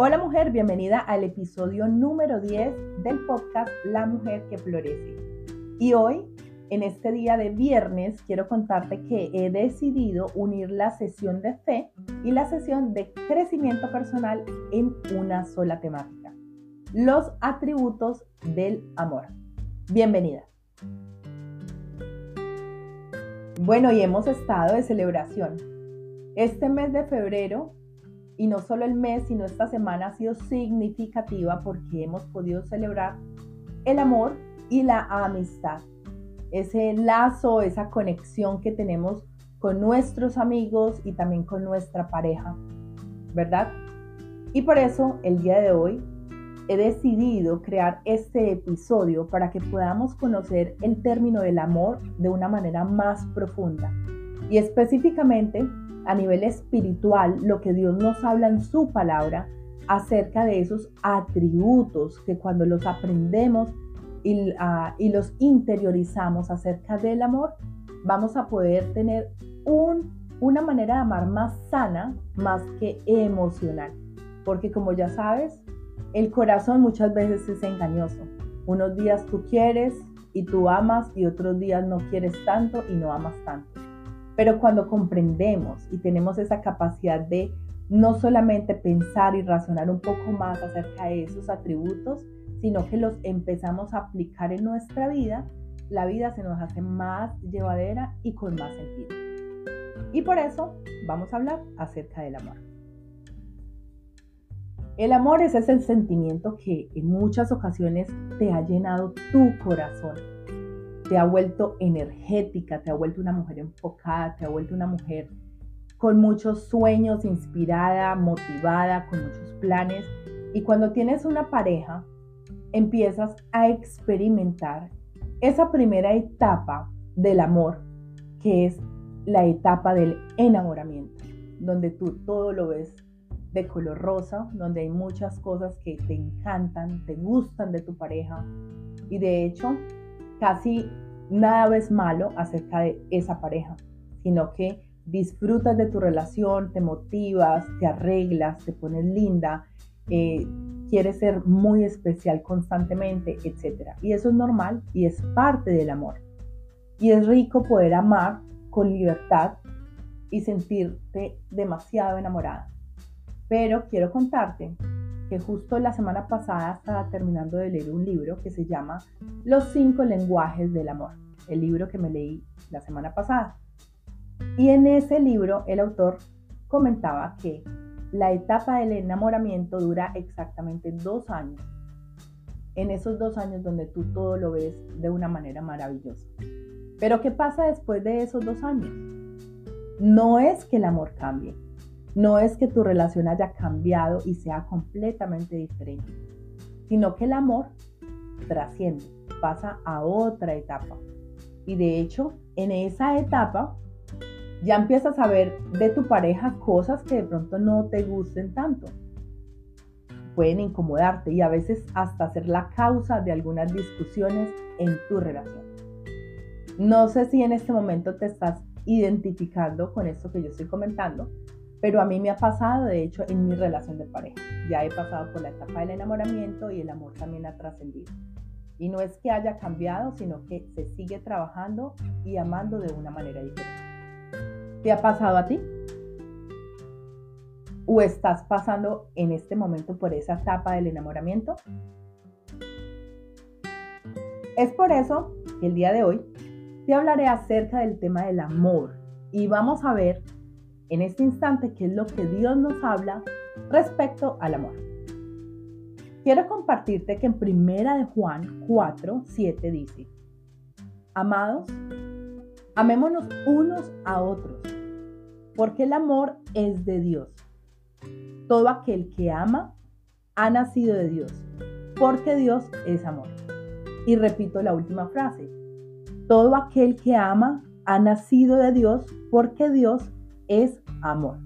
Hola mujer, bienvenida al episodio número 10 del podcast La Mujer que Florece. Y hoy, en este día de viernes, quiero contarte que he decidido unir la sesión de fe y la sesión de crecimiento personal en una sola temática. Los atributos del amor. Bienvenida. Bueno, y hemos estado de celebración. Este mes de febrero y no solo el mes, sino esta semana ha sido significativa porque hemos podido celebrar el amor y la amistad. Ese lazo, esa conexión que tenemos con nuestros amigos y también con nuestra pareja, ¿verdad? Y por eso el día de hoy he decidido crear este episodio para que podamos conocer el término del amor de una manera más profunda y específicamente a nivel espiritual lo que Dios nos habla en su palabra acerca de esos atributos que cuando los aprendemos y, ah, los interiorizamos acerca del amor, vamos a poder tener un, una manera de amar más sana, más que emocional. Porque como ya sabes, el corazón muchas veces es engañoso. Unos días tú quieres y tú amas y otros días no quieres tanto y no amas tanto. Pero cuando comprendemos y tenemos esa capacidad de no solamente pensar y razonar un poco más acerca de esos atributos, sino que los empezamos a aplicar en nuestra vida, la vida se nos hace más llevadera y con más sentido. Y por eso vamos a hablar acerca del amor. El amor es ese sentimiento que en muchas ocasiones te ha llenado tu corazón te ha vuelto energética, te ha vuelto una mujer enfocada, te ha vuelto una mujer con muchos sueños, inspirada, motivada, con muchos planes. Y cuando tienes una pareja, empiezas a experimentar esa primera etapa del amor, que es la etapa del enamoramiento, donde tú todo lo ves de color rosa, donde hay muchas cosas que te encantan, te gustan de tu pareja. Y de hecho, casi nada ves malo acerca de esa pareja, sino que disfrutas de tu relación, te motivas, te arreglas, te pones linda, eh, quieres ser muy especial constantemente, etc. Y eso es normal y es parte del amor. Y es rico poder amar con libertad y sentirte demasiado enamorada. Pero quiero contarte que justo la semana pasada estaba terminando de leer un libro que se llama Los cinco lenguajes del amor, el libro que me leí la semana pasada. Y en ese libro el autor comentaba que la etapa del enamoramiento dura exactamente dos años. En esos dos años donde tú todo lo ves de una manera maravillosa. Pero ¿qué pasa después de esos dos años? No es que el amor cambie, no es que tu relación haya cambiado y sea completamente diferente, sino que el amor trasciende, pasa a otra etapa. Y de hecho, en esa etapa ya empiezas a ver de tu pareja cosas que de pronto no te gusten tanto. Pueden incomodarte y a veces hasta ser la causa de algunas discusiones en tu relación. No sé si en este momento te estás identificando con esto que yo estoy comentando, pero a mí me ha pasado, de hecho, en mi relación de pareja. Ya he pasado por la etapa del enamoramiento y el amor también ha trascendido. Y no es que haya cambiado, sino que se sigue trabajando y amando de una manera diferente. ¿Te ha pasado a ti? ¿O estás pasando en este momento por esa etapa del enamoramiento? Es por eso que el día de hoy te hablaré acerca del tema del amor y vamos a ver en este instante qué es lo que Dios nos habla respecto al amor. Quiero compartirte que en primera de Juan 4, 7 dice, Amados, amémonos unos a otros, porque el amor es de Dios. Todo aquel que ama ha nacido de Dios, porque Dios es amor. Y repito la última frase, todo aquel que ama ha nacido de Dios, porque Dios es amor.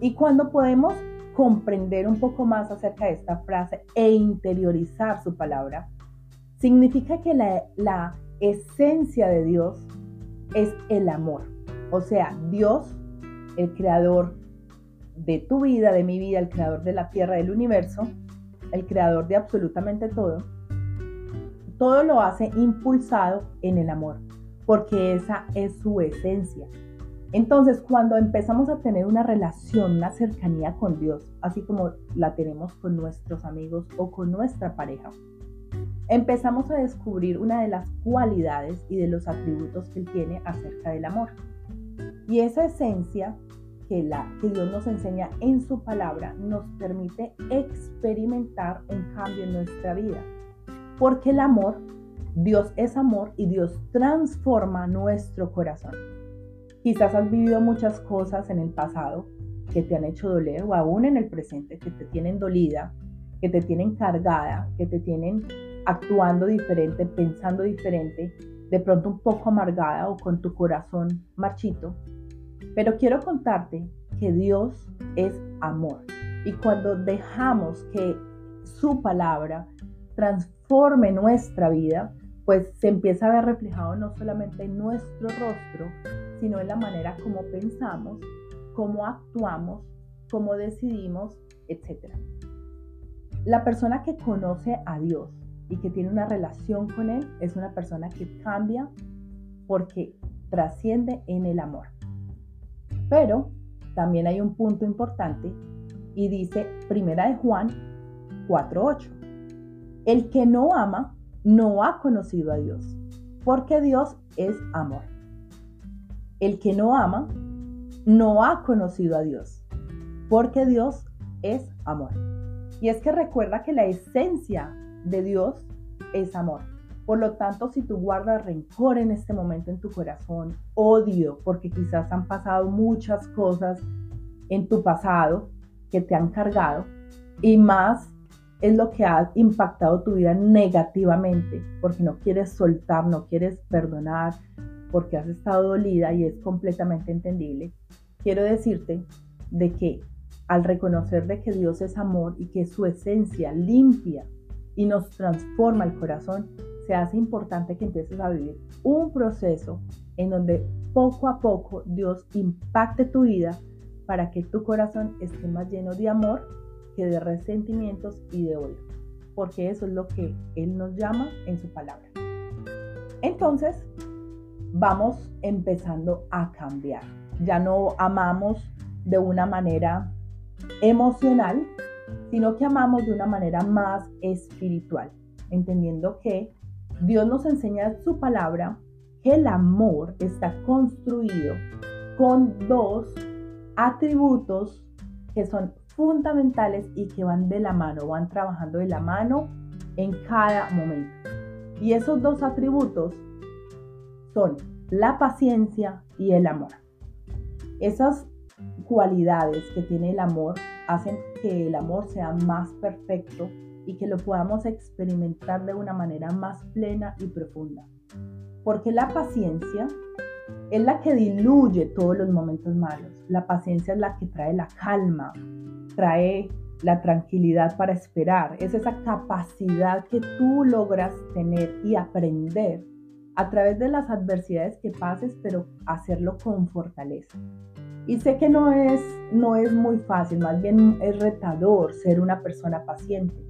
Y cuando podemos comprender un poco más acerca de esta frase e interiorizar su palabra, significa que la, la esencia de Dios es el amor. O sea, Dios, el creador de tu vida, de mi vida, el creador de la tierra, del universo, el creador de absolutamente todo, todo lo hace impulsado en el amor, porque esa es su esencia. Entonces, cuando empezamos a tener una relación, una cercanía con Dios, así como la tenemos con nuestros amigos o con nuestra pareja, empezamos a descubrir una de las cualidades y de los atributos que Él tiene acerca del amor. Y esa esencia que, la, que Dios nos enseña en su palabra nos permite experimentar un cambio en nuestra vida. Porque el amor, Dios es amor y Dios transforma nuestro corazón. Quizás has vivido muchas cosas en el pasado que te han hecho doler o aún en el presente que te tienen dolida, que te tienen cargada, que te tienen actuando diferente, pensando diferente, de pronto un poco amargada o con tu corazón marchito. Pero quiero contarte que Dios es amor. Y cuando dejamos que su palabra transforme nuestra vida, pues se empieza a ver reflejado no solamente en nuestro rostro, sino en la manera como pensamos, cómo actuamos, cómo decidimos, etc. La persona que conoce a Dios y que tiene una relación con Él es una persona que cambia porque trasciende en el amor. Pero también hay un punto importante y dice Primera de Juan 4:8. El que no ama no ha conocido a Dios, porque Dios es amor. El que no ama no ha conocido a Dios, porque Dios es amor. Y es que recuerda que la esencia de Dios es amor. Por lo tanto, si tú guardas rencor en este momento en tu corazón, odio, porque quizás han pasado muchas cosas en tu pasado que te han cargado, y más es lo que ha impactado tu vida negativamente, porque no quieres soltar, no quieres perdonar, porque has estado dolida y es completamente entendible, quiero decirte de que al reconocer de que Dios es amor y que su esencia limpia y nos transforma el corazón, se hace importante que empieces a vivir un proceso en donde poco a poco Dios impacte tu vida para que tu corazón esté más lleno de amor que de resentimientos y de odio, porque eso es lo que Él nos llama en su palabra. Entonces, vamos empezando a cambiar. Ya no amamos de una manera emocional, sino que amamos de una manera más espiritual, entendiendo que Dios nos enseña en su palabra que el amor está construido con dos atributos que son fundamentales y que van de la mano, van trabajando de la mano en cada momento. Y esos dos atributos son la paciencia y el amor. Esas cualidades que tiene el amor hacen que el amor sea más perfecto y que lo podamos experimentar de una manera más plena y profunda. Porque la paciencia es la que diluye todos los momentos malos. La paciencia es la que trae la calma, trae la tranquilidad para esperar. Es esa capacidad que tú logras tener y aprender a través de las adversidades que pases, pero hacerlo con fortaleza. Y sé que no es, no es muy fácil, más bien es retador ser una persona paciente,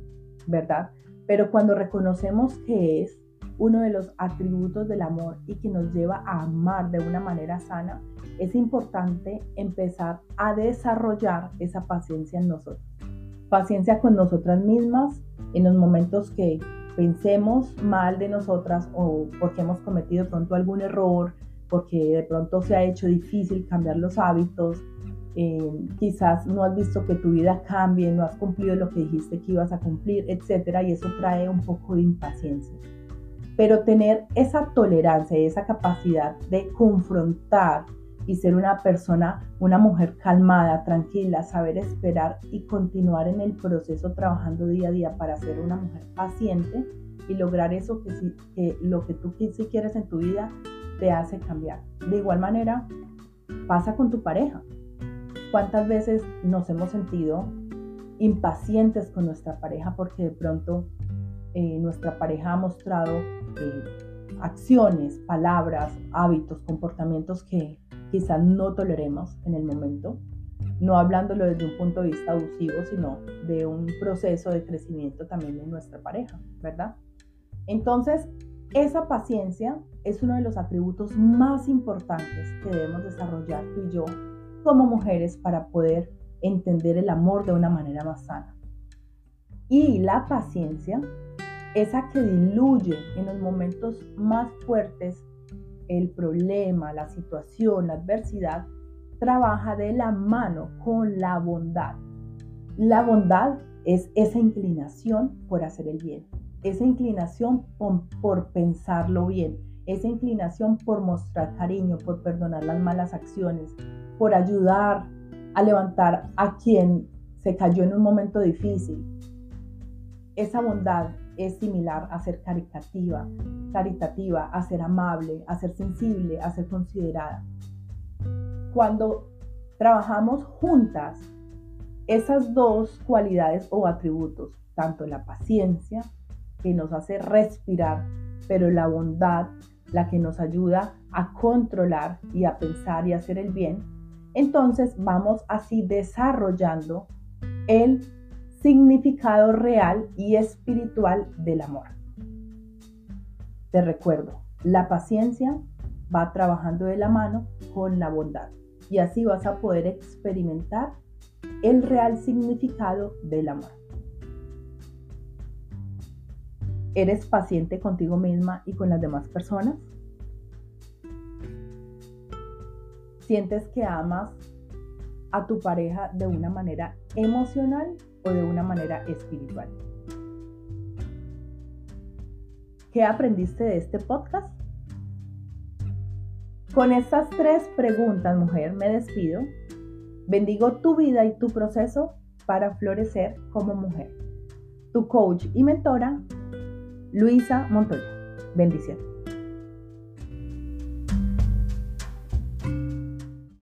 ¿verdad? Pero cuando reconocemos que es uno de los atributos del amor y que nos lleva a amar de una manera sana, es importante empezar a desarrollar esa paciencia en nosotros. Paciencia con nosotras mismas en los momentos que pensemos mal de nosotras o porque hemos cometido pronto algún error, porque de pronto se ha hecho difícil cambiar los hábitos, eh, quizás no has visto que tu vida cambie, no has cumplido lo que dijiste que ibas a cumplir, etcétera, y eso trae un poco de impaciencia. Pero tener esa tolerancia y esa capacidad de confrontar y ser una persona, una mujer calmada, tranquila, saber esperar y continuar en el proceso trabajando día a día para ser una mujer paciente y lograr eso que, que lo que tú si quieres en tu vida te hace cambiar. De igual manera, pasa con tu pareja. ¿Cuántas veces nos hemos sentido impacientes con nuestra pareja porque de pronto eh, nuestra pareja ha mostrado eh, acciones, palabras, hábitos, comportamientos que quizás no toleremos en el momento. no hablándolo desde un punto de vista abusivo, sino de un proceso de crecimiento también en nuestra pareja, ¿verdad? Entonces, esa paciencia es uno de los atributos más importantes que debemos desarrollar tú y yo como mujeres para poder entender el amor de una manera más sana. Y la paciencia, esa que diluye en los momentos más fuertes el problema, la situación, la adversidad, trabaja de la mano con la bondad. La bondad es esa inclinación por hacer el bien, esa inclinación por, pensarlo bien, esa inclinación por mostrar cariño, por perdonar las malas acciones, por ayudar a levantar a quien se cayó en un momento difícil. Esa bondad es similar a ser caritativa, caritativa, a ser amable, a ser sensible, a ser considerada cuando trabajamos juntas esas dos cualidades o atributos, tanto la paciencia, que nos hace respirar, pero la bondad, la que nos ayuda a controlar y a pensar y hacer el bien, entonces vamos así desarrollando el significado real y espiritual del amor. Te recuerdo, la paciencia va trabajando de la mano con la bondad y así vas a poder experimentar el real significado del amor. ¿Eres paciente contigo misma y con las demás personas? ¿Sientes que amas a tu pareja de una manera emocional o de una manera espiritual? ¿Qué aprendiste de este podcast? Con estas tres preguntas, mujer, me despido. Bendigo tu vida y tu proceso para florecer como mujer. Tu coach y mentora, Luisa Montoya. Bendiciones.